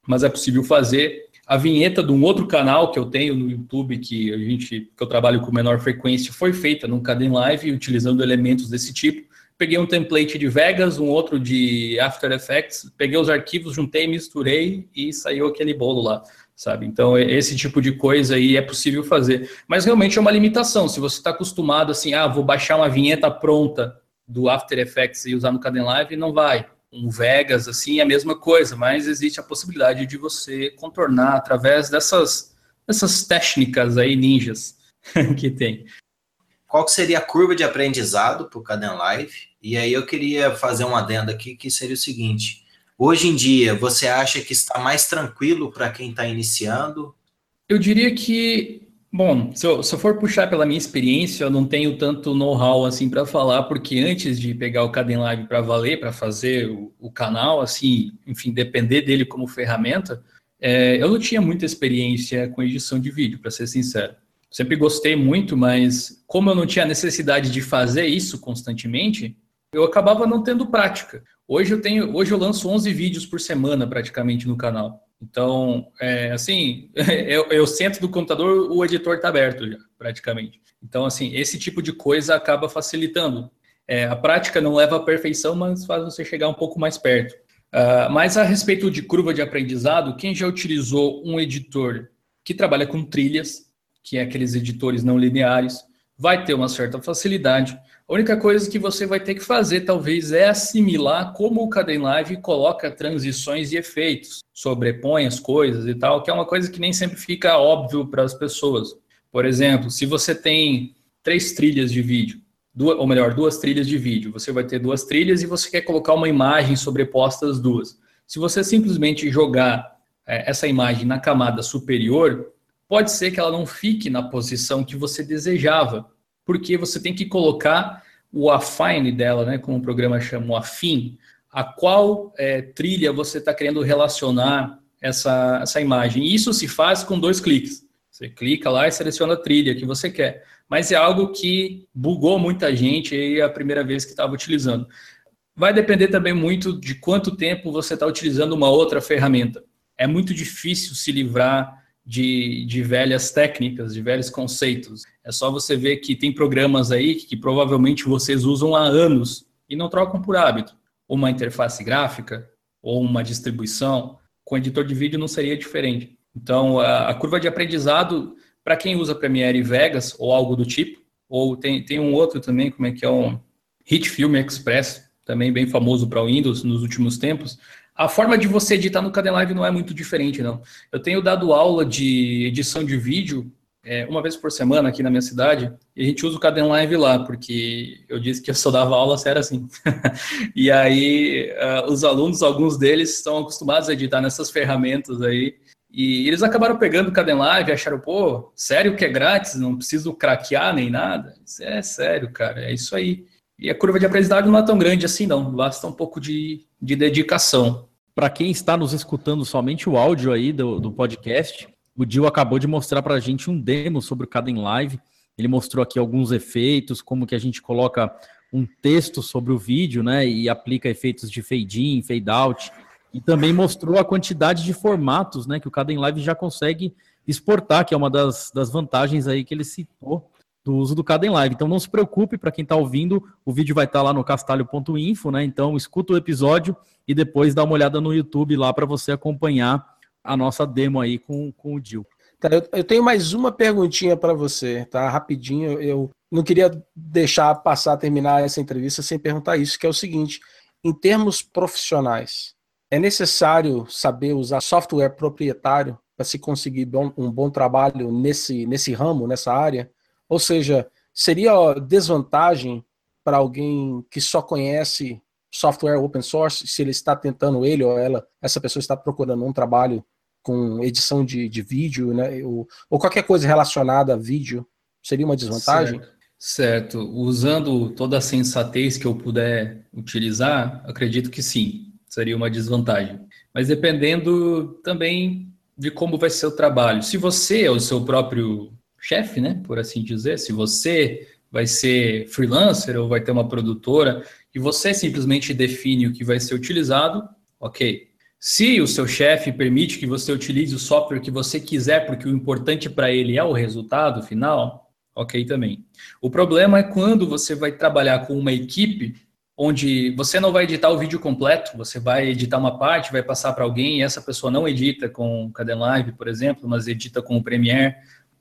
mas é possível fazer. A vinheta de um outro canal que eu tenho no YouTube, que a gente, que eu trabalho com menor frequência, foi feita num Caden Live, utilizando elementos desse tipo. Peguei um template de Vegas, um outro de After Effects, peguei os arquivos, juntei, misturei e saiu aquele bolo lá, sabe? Então, esse tipo de coisa aí é possível fazer. Mas realmente é uma limitação. Se você está acostumado assim, ah, vou baixar uma vinheta pronta do After Effects e usar no Caden Live, não vai um Vegas, assim, é a mesma coisa, mas existe a possibilidade de você contornar através dessas, dessas técnicas aí ninjas que tem. Qual que seria a curva de aprendizado para o Caden Live? E aí eu queria fazer um adendo aqui que seria o seguinte: hoje em dia, você acha que está mais tranquilo para quem está iniciando? Eu diria que Bom, se eu, se eu, for puxar pela minha experiência, eu não tenho tanto know-how assim para falar, porque antes de pegar o Caden Live para valer, para fazer o, o, canal, assim, enfim, depender dele como ferramenta, é, eu não tinha muita experiência com edição de vídeo, para ser sincero. Sempre gostei muito, mas como eu não tinha necessidade de fazer isso constantemente, eu acabava não tendo prática. Hoje eu tenho, hoje eu lanço 11 vídeos por semana praticamente no canal. Então, é, assim, eu, eu sento do computador, o editor está aberto já, praticamente. Então, assim, esse tipo de coisa acaba facilitando. É, a prática não leva à perfeição, mas faz você chegar um pouco mais perto. Uh, mas a respeito de curva de aprendizado, quem já utilizou um editor que trabalha com trilhas, que é aqueles editores não lineares, vai ter uma certa facilidade. A única coisa que você vai ter que fazer, talvez, é assimilar como o Kdenlive coloca transições e efeitos, sobrepõe as coisas e tal, que é uma coisa que nem sempre fica óbvio para as pessoas. Por exemplo, se você tem três trilhas de vídeo, duas, ou melhor, duas trilhas de vídeo, você vai ter duas trilhas e você quer colocar uma imagem sobreposta às duas. Se você simplesmente jogar é, essa imagem na camada superior, pode ser que ela não fique na posição que você desejava porque você tem que colocar o affine dela, né, como o programa chama, o afim, a qual é, trilha você está querendo relacionar essa, essa imagem. Isso se faz com dois cliques. Você clica lá e seleciona a trilha que você quer. Mas é algo que bugou muita gente aí a primeira vez que estava utilizando. Vai depender também muito de quanto tempo você está utilizando uma outra ferramenta. É muito difícil se livrar de, de velhas técnicas, de velhos conceitos. É só você ver que tem programas aí que, que provavelmente vocês usam há anos e não trocam por hábito. uma interface gráfica ou uma distribuição, com editor de vídeo não seria diferente. Então, a, a curva de aprendizado, para quem usa Premiere Vegas ou algo do tipo, ou tem, tem um outro também, como é que é um Hit Film Express, também bem famoso para o Windows nos últimos tempos, a forma de você editar no Kdenlive não é muito diferente, não. Eu tenho dado aula de edição de vídeo é, uma vez por semana aqui na minha cidade, e a gente usa o Kdenlive lá, porque eu disse que eu só dava aula era assim. e aí, uh, os alunos, alguns deles, estão acostumados a editar nessas ferramentas aí, e eles acabaram pegando o Kdenlive e acharam, pô, sério que é grátis, não preciso craquear nem nada? Isso é sério, cara, é isso aí. E a curva de aprendizagem não é tão grande assim, não. Basta um pouco de, de dedicação. Para quem está nos escutando somente o áudio aí do, do podcast, o Dil acabou de mostrar para a gente um demo sobre o Caden Live. Ele mostrou aqui alguns efeitos, como que a gente coloca um texto sobre o vídeo, né, e aplica efeitos de fade in, fade out, e também mostrou a quantidade de formatos, né, que o Caden Live já consegue exportar, que é uma das, das vantagens aí que ele citou do uso do Caden Live. Então não se preocupe, para quem está ouvindo, o vídeo vai estar tá lá no castalho.info, né? Então escuta o episódio e depois dá uma olhada no YouTube lá para você acompanhar a nossa demo aí com, com o Dil. Tá, eu, eu, tenho mais uma perguntinha para você, tá? Rapidinho, eu não queria deixar passar, terminar essa entrevista sem perguntar isso, que é o seguinte: em termos profissionais, é necessário saber usar software proprietário para se conseguir bom, um bom trabalho nesse, nesse ramo, nessa área? Ou seja, seria desvantagem para alguém que só conhece software open source, se ele está tentando, ele ou ela, essa pessoa está procurando um trabalho com edição de, de vídeo, né, ou, ou qualquer coisa relacionada a vídeo, seria uma desvantagem? Certo. certo. Usando toda a sensatez que eu puder utilizar, acredito que sim, seria uma desvantagem. Mas dependendo também de como vai ser o trabalho. Se você é o seu próprio chefe, né, por assim dizer, se você vai ser freelancer ou vai ter uma produtora e você simplesmente define o que vai ser utilizado, ok. Se o seu chefe permite que você utilize o software que você quiser, porque o importante para ele é o resultado final, ok também. O problema é quando você vai trabalhar com uma equipe onde você não vai editar o vídeo completo, você vai editar uma parte, vai passar para alguém e essa pessoa não edita com Kdenlive, por exemplo, mas edita com o Premiere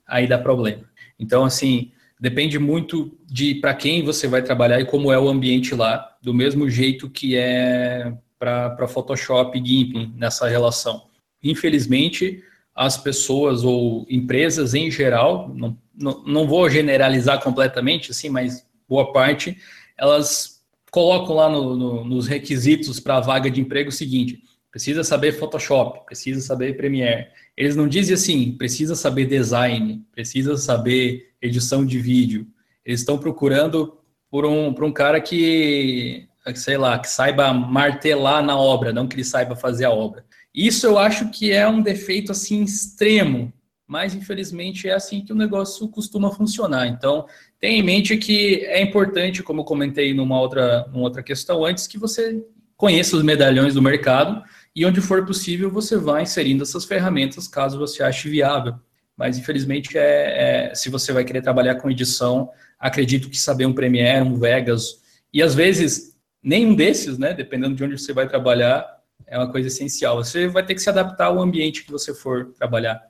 aí dá problema. Então, assim, depende muito de para quem você vai trabalhar e como é o ambiente lá, do mesmo jeito que é para Photoshop e GIMP nessa relação. Infelizmente, as pessoas ou empresas em geral, não, não, não vou generalizar completamente, assim, mas boa parte, elas colocam lá no, no, nos requisitos para a vaga de emprego o seguinte: precisa saber Photoshop, precisa saber Premiere. Eles não dizem assim, precisa saber design, precisa saber edição de vídeo. Eles estão procurando por um, por um cara que, sei lá, que saiba martelar na obra, não que ele saiba fazer a obra. Isso eu acho que é um defeito assim extremo, mas infelizmente é assim que o negócio costuma funcionar. Então, tenha em mente que é importante, como eu comentei numa outra, numa outra questão antes, que você conheça os medalhões do mercado e onde for possível você vai inserindo essas ferramentas caso você ache viável. Mas infelizmente é, é, se você vai querer trabalhar com edição, acredito que saber um Premiere, um Vegas e às vezes nenhum desses, né, dependendo de onde você vai trabalhar, é uma coisa essencial. Você vai ter que se adaptar ao ambiente que você for trabalhar.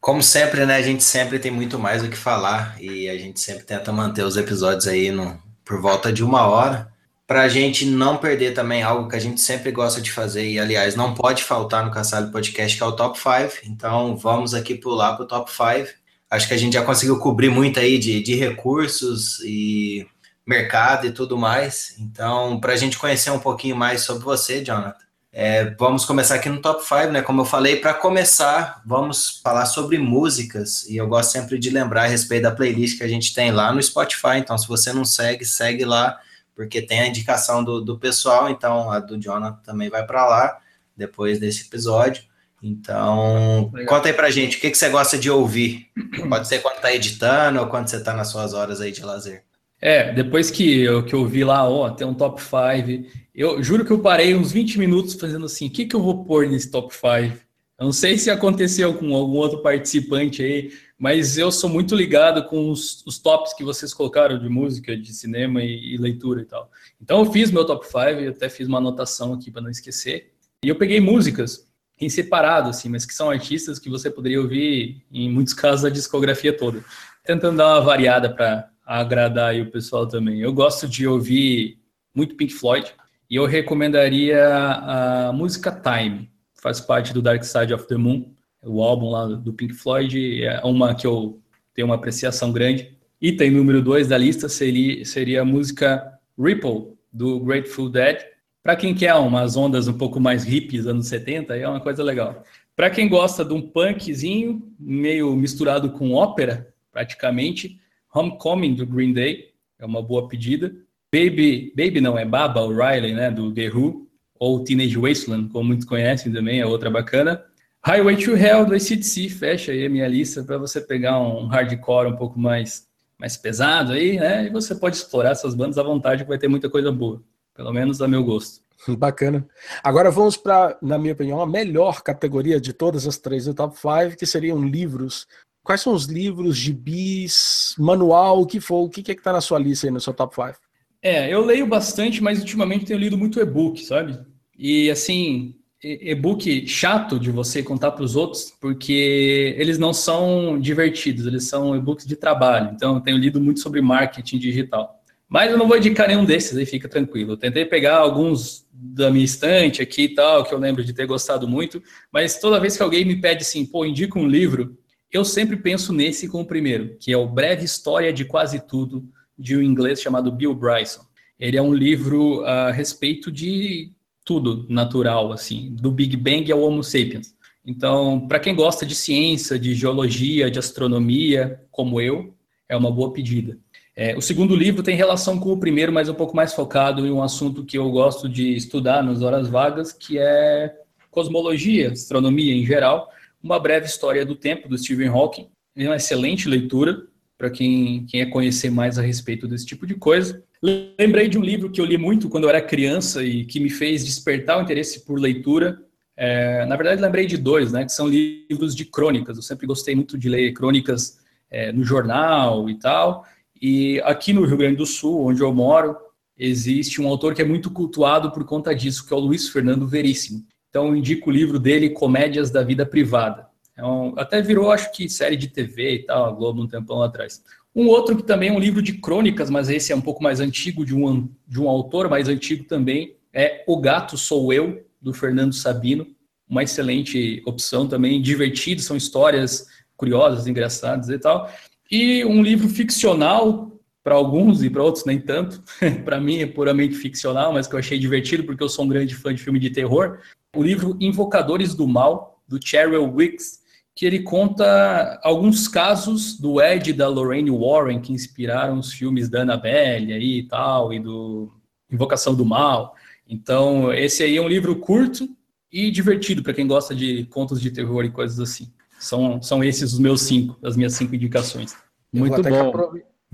Como sempre, né, a gente sempre tem muito mais o que falar e a gente sempre tenta manter os episódios aí no, por volta de uma hora para a gente não perder também algo que a gente sempre gosta de fazer, e aliás, não pode faltar no Caçalho Podcast, que é o Top 5. Então, vamos aqui pular para o Top 5. Acho que a gente já conseguiu cobrir muito aí de, de recursos e mercado e tudo mais. Então, para a gente conhecer um pouquinho mais sobre você, Jonathan, é, vamos começar aqui no Top 5, né? Como eu falei, para começar, vamos falar sobre músicas. E eu gosto sempre de lembrar a respeito da playlist que a gente tem lá no Spotify. Então, se você não segue, segue lá porque tem a indicação do, do pessoal, então a do Jonathan também vai para lá depois desse episódio. Então, Legal. conta aí pra gente, o que, que você gosta de ouvir? Pode ser quando tá editando ou quando você tá nas suas horas aí de lazer. É, depois que eu, que eu vi lá, ó, tem um top 5, eu juro que eu parei uns 20 minutos fazendo assim, o que, que eu vou pôr nesse top 5? Eu não sei se aconteceu com algum outro participante aí, mas eu sou muito ligado com os, os tops que vocês colocaram de música, de cinema e, e leitura e tal. Então eu fiz meu top 5 e até fiz uma anotação aqui para não esquecer. E eu peguei músicas em separado, assim, mas que são artistas que você poderia ouvir, em muitos casos, a discografia toda. Tentando dar uma variada para agradar o pessoal também. Eu gosto de ouvir muito Pink Floyd e eu recomendaria a música Time, faz parte do Dark Side of the Moon, o álbum lá do Pink Floyd, é uma que eu tenho uma apreciação grande. Item número dois da lista seria, seria a música Ripple, do Grateful Dead, para quem quer umas ondas um pouco mais hippies, anos 70, é uma coisa legal. Para quem gosta de um punkzinho, meio misturado com ópera, praticamente, Homecoming do Green Day é uma boa pedida. Baby, Baby não é Baba O'Reilly, né, do The Who, ou Teenage Wasteland, como muitos conhecem também, é outra bacana. Highway to Hell do ACDC, fecha aí a minha lista para você pegar um hardcore um pouco mais mais pesado aí, né? E você pode explorar essas bandas à vontade, que vai ter muita coisa boa. Pelo menos a meu gosto. Bacana. Agora vamos para, na minha opinião, a melhor categoria de todas as três do Top 5, que seriam livros. Quais são os livros, gibis, manual, o que for, o que é que tá na sua lista aí no seu Top 5? É, eu leio bastante, mas ultimamente tenho lido muito e-book, sabe? E assim, e-book chato de você contar para os outros, porque eles não são divertidos, eles são e-books de trabalho. Então, eu tenho lido muito sobre marketing digital. Mas eu não vou indicar nenhum desses, aí fica tranquilo. Eu tentei pegar alguns da minha estante aqui e tal, que eu lembro de ter gostado muito, mas toda vez que alguém me pede assim, pô, indica um livro, eu sempre penso nesse como primeiro, que é o Breve História de Quase Tudo, de um inglês chamado Bill Bryson. Ele é um livro a respeito de tudo natural, assim, do Big Bang ao Homo sapiens. Então, para quem gosta de ciência, de geologia, de astronomia, como eu, é uma boa pedida. É, o segundo livro tem relação com o primeiro, mas um pouco mais focado em um assunto que eu gosto de estudar nas horas vagas, que é cosmologia, astronomia em geral, uma breve história do tempo do Stephen Hawking. É uma excelente leitura para quem quer conhecer mais a respeito desse tipo de coisa. Lembrei de um livro que eu li muito quando eu era criança e que me fez despertar o interesse por leitura. É, na verdade, lembrei de dois, né, que são livros de crônicas. Eu sempre gostei muito de ler crônicas é, no jornal e tal. E aqui no Rio Grande do Sul, onde eu moro, existe um autor que é muito cultuado por conta disso, que é o Luiz Fernando Veríssimo. Então, eu indico o livro dele, Comédias da Vida Privada. É um, até virou, acho que, série de TV e tal, a Globo um tempão atrás. Um outro que também é um livro de crônicas, mas esse é um pouco mais antigo, de um, de um autor mais antigo também, é O Gato Sou Eu, do Fernando Sabino. Uma excelente opção também, divertido, são histórias curiosas, engraçadas e tal. E um livro ficcional, para alguns e para outros nem tanto, para mim é puramente ficcional, mas que eu achei divertido porque eu sou um grande fã de filme de terror. O livro Invocadores do Mal, do Cheryl Wicks, que ele conta alguns casos do Ed e da Lorraine Warren que inspiraram os filmes da Annabelle aí e tal, e do Invocação do Mal. Então, esse aí é um livro curto e divertido para quem gosta de contos de terror e coisas assim. São, são esses os meus cinco, as minhas cinco indicações. Muito bom.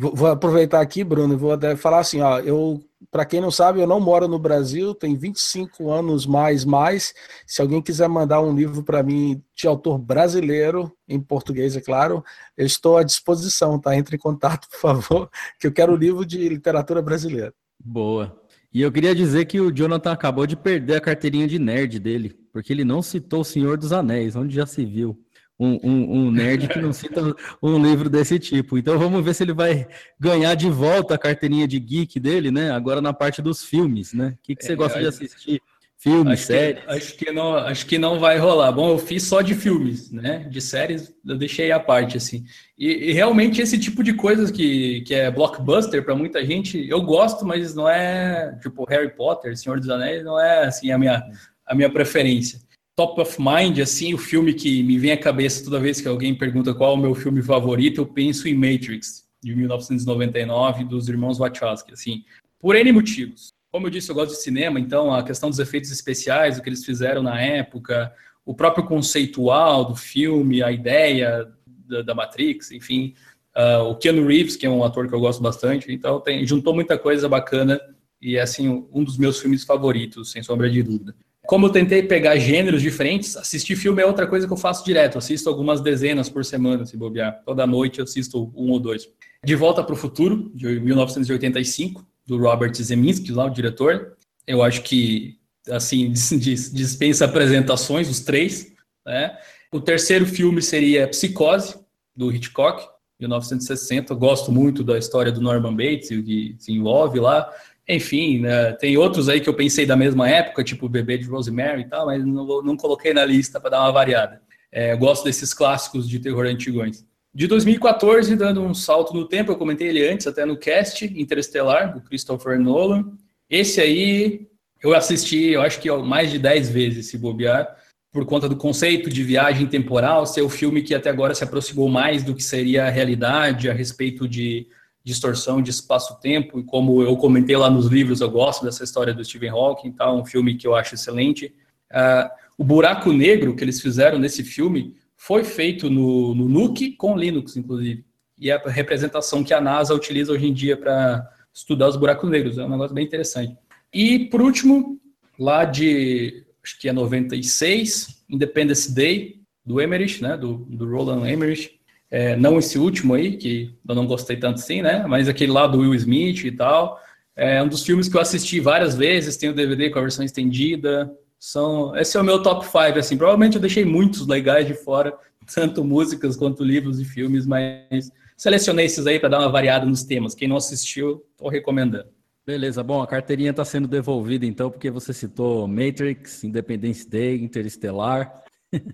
Vou aproveitar aqui, Bruno, vou até falar assim, ó, eu, para quem não sabe, eu não moro no Brasil, tenho 25 anos mais mais. Se alguém quiser mandar um livro para mim de autor brasileiro, em português, é claro, eu estou à disposição, tá? Entre em contato, por favor, que eu quero o livro de literatura brasileira. Boa. E eu queria dizer que o Jonathan acabou de perder a carteirinha de nerd dele, porque ele não citou o Senhor dos Anéis, onde já se viu um, um, um, nerd que não cita um livro desse tipo. Então vamos ver se ele vai ganhar de volta a carteirinha de geek dele, né? Agora na parte dos filmes, né? O que, que você é, gosta de assistir? Filmes, acho séries? Que, acho, que não, acho que não vai rolar. Bom, eu fiz só de filmes, né? De séries eu deixei a parte, assim. E, e realmente esse tipo de coisas que, que é blockbuster para muita gente, eu gosto, mas não é tipo Harry Potter, Senhor dos Anéis, não é assim a minha, a minha preferência top of mind, assim, o filme que me vem à cabeça toda vez que alguém pergunta qual é o meu filme favorito, eu penso em Matrix, de 1999, dos irmãos Wachowski, assim, por N motivos. Como eu disse, eu gosto de cinema, então a questão dos efeitos especiais, o que eles fizeram na época, o próprio conceitual do filme, a ideia da, da Matrix, enfim, uh, o Keanu Reeves, que é um ator que eu gosto bastante, então tem, juntou muita coisa bacana e é, assim, um dos meus filmes favoritos, sem sombra de dúvida. Como eu tentei pegar gêneros diferentes, assistir filme é outra coisa que eu faço direto. Assisto algumas dezenas por semana, se bobear. Toda noite eu assisto um ou dois. De Volta para o Futuro, de 1985, do Robert Zemeckis, lá o diretor. Eu acho que, assim, dispensa apresentações, os três. Né? O terceiro filme seria Psicose, do Hitchcock, 1960. Eu gosto muito da história do Norman Bates e o que se envolve lá. Enfim, né, tem outros aí que eu pensei da mesma época, tipo o Bebê de Rosemary e tal, mas não, não coloquei na lista para dar uma variada. É, gosto desses clássicos de terror antigões. De 2014, dando um salto no tempo, eu comentei ele antes, até no cast, Interestelar, do Christopher Nolan. Esse aí eu assisti, eu acho que mais de 10 vezes, se bobear, por conta do conceito de viagem temporal, ser o filme que até agora se aproximou mais do que seria a realidade a respeito de distorção de espaço-tempo, e como eu comentei lá nos livros, eu gosto dessa história do Stephen Hawking, tá? um filme que eu acho excelente. Uh, o buraco negro que eles fizeram nesse filme foi feito no, no Nuke com Linux, inclusive, e é a representação que a NASA utiliza hoje em dia para estudar os buracos negros, é um negócio bem interessante. E, por último, lá de, acho que é 96, Independence Day, do Emmerich, né, do, do Roland Emmerich, é, não esse último aí, que eu não gostei tanto assim, né? Mas aquele lá do Will Smith e tal. É um dos filmes que eu assisti várias vezes, tem o DVD com a versão estendida. São, esse é o meu top 5, assim. Provavelmente eu deixei muitos legais de fora, tanto músicas quanto livros e filmes, mas selecionei esses aí para dar uma variada nos temas. Quem não assistiu, estou recomendando. Beleza, bom, a carteirinha está sendo devolvida então, porque você citou Matrix, Independence Day, Interestelar.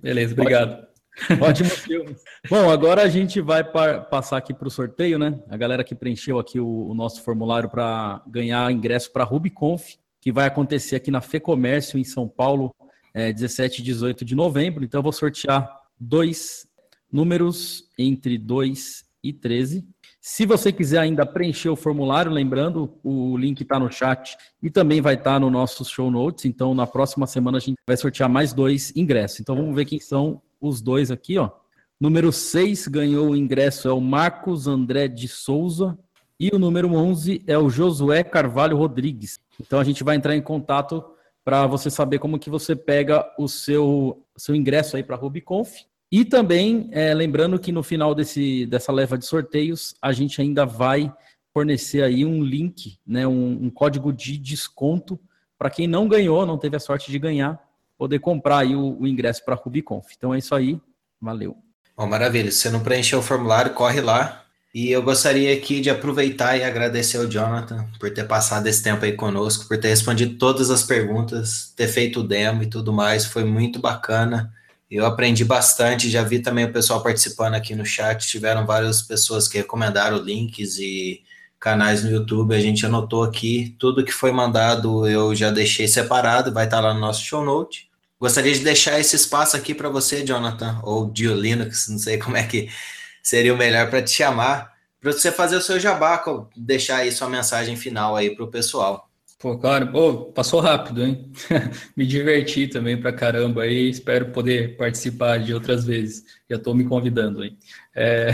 Beleza, obrigado. Ótimo filme. Bom, agora a gente vai passar aqui para o sorteio, né? A galera que preencheu aqui o, o nosso formulário para ganhar ingresso para a RubiConf, que vai acontecer aqui na FEComércio, em São Paulo, é, 17 e 18 de novembro. Então, eu vou sortear dois números entre 2 e 13. Se você quiser ainda preencher o formulário, lembrando, o link está no chat e também vai estar tá no nosso show notes. Então, na próxima semana a gente vai sortear mais dois ingressos. Então, vamos ver quem são os dois aqui, ó. Número 6 ganhou o ingresso é o Marcos André de Souza e o número 11 é o Josué Carvalho Rodrigues. Então a gente vai entrar em contato para você saber como que você pega o seu, seu ingresso aí para a RubiConf. E também, é, lembrando que no final desse, dessa leva de sorteios, a gente ainda vai fornecer aí um link, né, um, um código de desconto para quem não ganhou, não teve a sorte de ganhar, poder comprar aí o, o ingresso para a RubiConf. Então é isso aí, valeu. Bom, maravilha. Se você não preencheu o formulário, corre lá. E eu gostaria aqui de aproveitar e agradecer ao Jonathan por ter passado esse tempo aí conosco, por ter respondido todas as perguntas, ter feito o demo e tudo mais. Foi muito bacana. Eu aprendi bastante, já vi também o pessoal participando aqui no chat. Tiveram várias pessoas que recomendaram links e canais no YouTube. A gente anotou aqui tudo que foi mandado, eu já deixei separado, vai estar lá no nosso show note. Gostaria de deixar esse espaço aqui para você, Jonathan, ou Dio Linux, não sei como é que seria o melhor para te chamar, para você fazer o seu jabá, deixar aí sua mensagem final aí para o pessoal. Pô, claro, Pô, passou rápido, hein? me diverti também para caramba aí, espero poder participar de outras vezes. Já estou me convidando aí. É...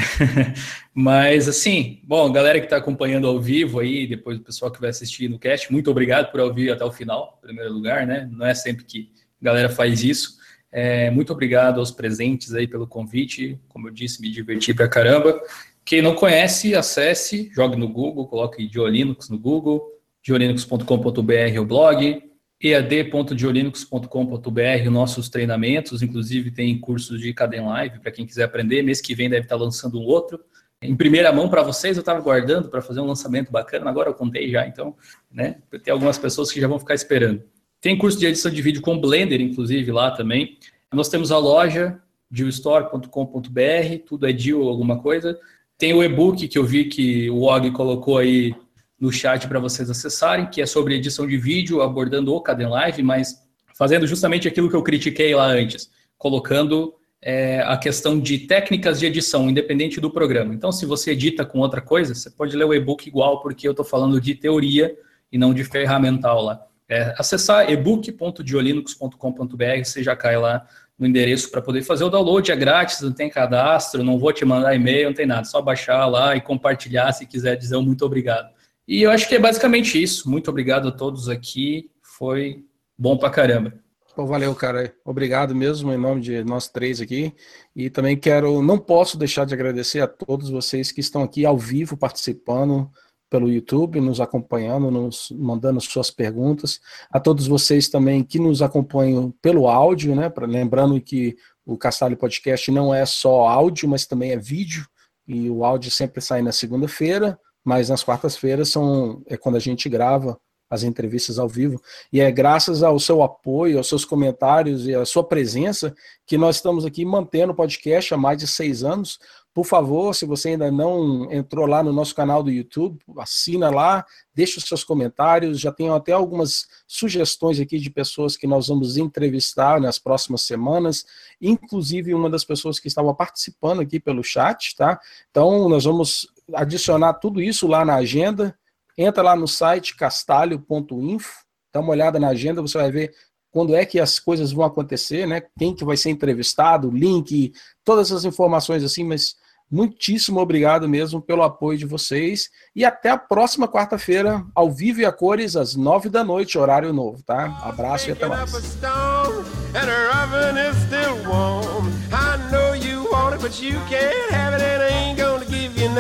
Mas assim, bom, galera que está acompanhando ao vivo aí, depois o pessoal que vai assistir no cast, muito obrigado por ouvir até o final, em primeiro lugar, né? Não é sempre que galera faz isso. É, muito obrigado aos presentes aí pelo convite. Como eu disse, me diverti pra caramba. Quem não conhece, acesse, jogue no Google, coloque Diolinux no Google, diolinux.com.br o blog, ead.diolinux.com.br nossos treinamentos, inclusive tem cursos de Caden Live para quem quiser aprender. Mês que vem deve estar lançando um outro. Em primeira mão para vocês, eu estava guardando para fazer um lançamento bacana, agora eu contei já, então, né? Tem algumas pessoas que já vão ficar esperando. Tem curso de edição de vídeo com Blender, inclusive, lá também. Nós temos a loja, dillstore.com.br, tudo é Dill alguma coisa. Tem o e-book que eu vi que o Og colocou aí no chat para vocês acessarem, que é sobre edição de vídeo, abordando o Caden Live, mas fazendo justamente aquilo que eu critiquei lá antes, colocando é, a questão de técnicas de edição, independente do programa. Então, se você edita com outra coisa, você pode ler o e-book igual, porque eu estou falando de teoria e não de ferramental lá. É, acessar ebook.diolinux.com.br, você já cai lá no endereço para poder fazer o download, é grátis, não tem cadastro, não vou te mandar e-mail, não tem nada, só baixar lá e compartilhar se quiser dizer um muito obrigado. E eu acho que é basicamente isso. Muito obrigado a todos aqui, foi bom pra caramba. Valeu, cara. Obrigado mesmo em nome de nós três aqui. E também quero, não posso deixar de agradecer a todos vocês que estão aqui ao vivo participando pelo YouTube, nos acompanhando, nos mandando suas perguntas. A todos vocês também que nos acompanham pelo áudio, né? Pra, lembrando que o Castalho Podcast não é só áudio, mas também é vídeo. E o áudio sempre sai na segunda-feira, mas nas quartas-feiras são é quando a gente grava as entrevistas ao vivo. E é graças ao seu apoio, aos seus comentários e à sua presença que nós estamos aqui mantendo o podcast há mais de seis anos. Por favor, se você ainda não entrou lá no nosso canal do YouTube, assina lá, deixa os seus comentários. Já tenho até algumas sugestões aqui de pessoas que nós vamos entrevistar nas próximas semanas, inclusive uma das pessoas que estava participando aqui pelo chat, tá? Então, nós vamos adicionar tudo isso lá na agenda Entra lá no site castalho.info, dá uma olhada na agenda, você vai ver quando é que as coisas vão acontecer, né? Quem que vai ser entrevistado, link, todas essas informações assim, mas muitíssimo obrigado mesmo pelo apoio de vocês e até a próxima quarta-feira, ao vivo e a cores, às nove da noite, horário novo, tá? Abraço e até mais.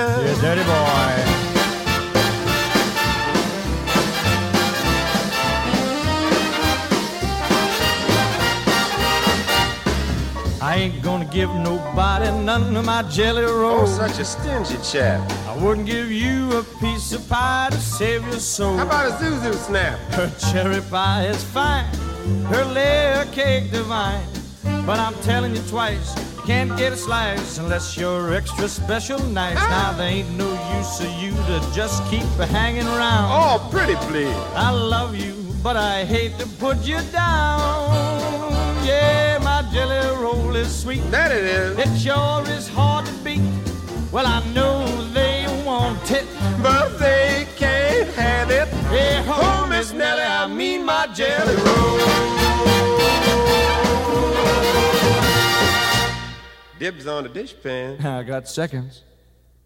Yeah, dirty boy. Ain't gonna give nobody none of my jelly rolls. Oh, such a stingy chap. I wouldn't give you a piece of pie to save your soul. How about a Zuzu snap? Her cherry pie is fine, her layer cake divine. But I'm telling you twice, you can't get a slice unless you're extra special nice. Ah. Now there ain't no use for you to just keep hanging around. Oh, pretty please. I love you, but I hate to put you down. Yeah, roll is sweet. That it is. It sure is hard to beat. Well, I know they want it, but they can't have it. Hey, ho, Miss Nellie, I mean my jelly roll. Dibs on the dishpan. I got seconds.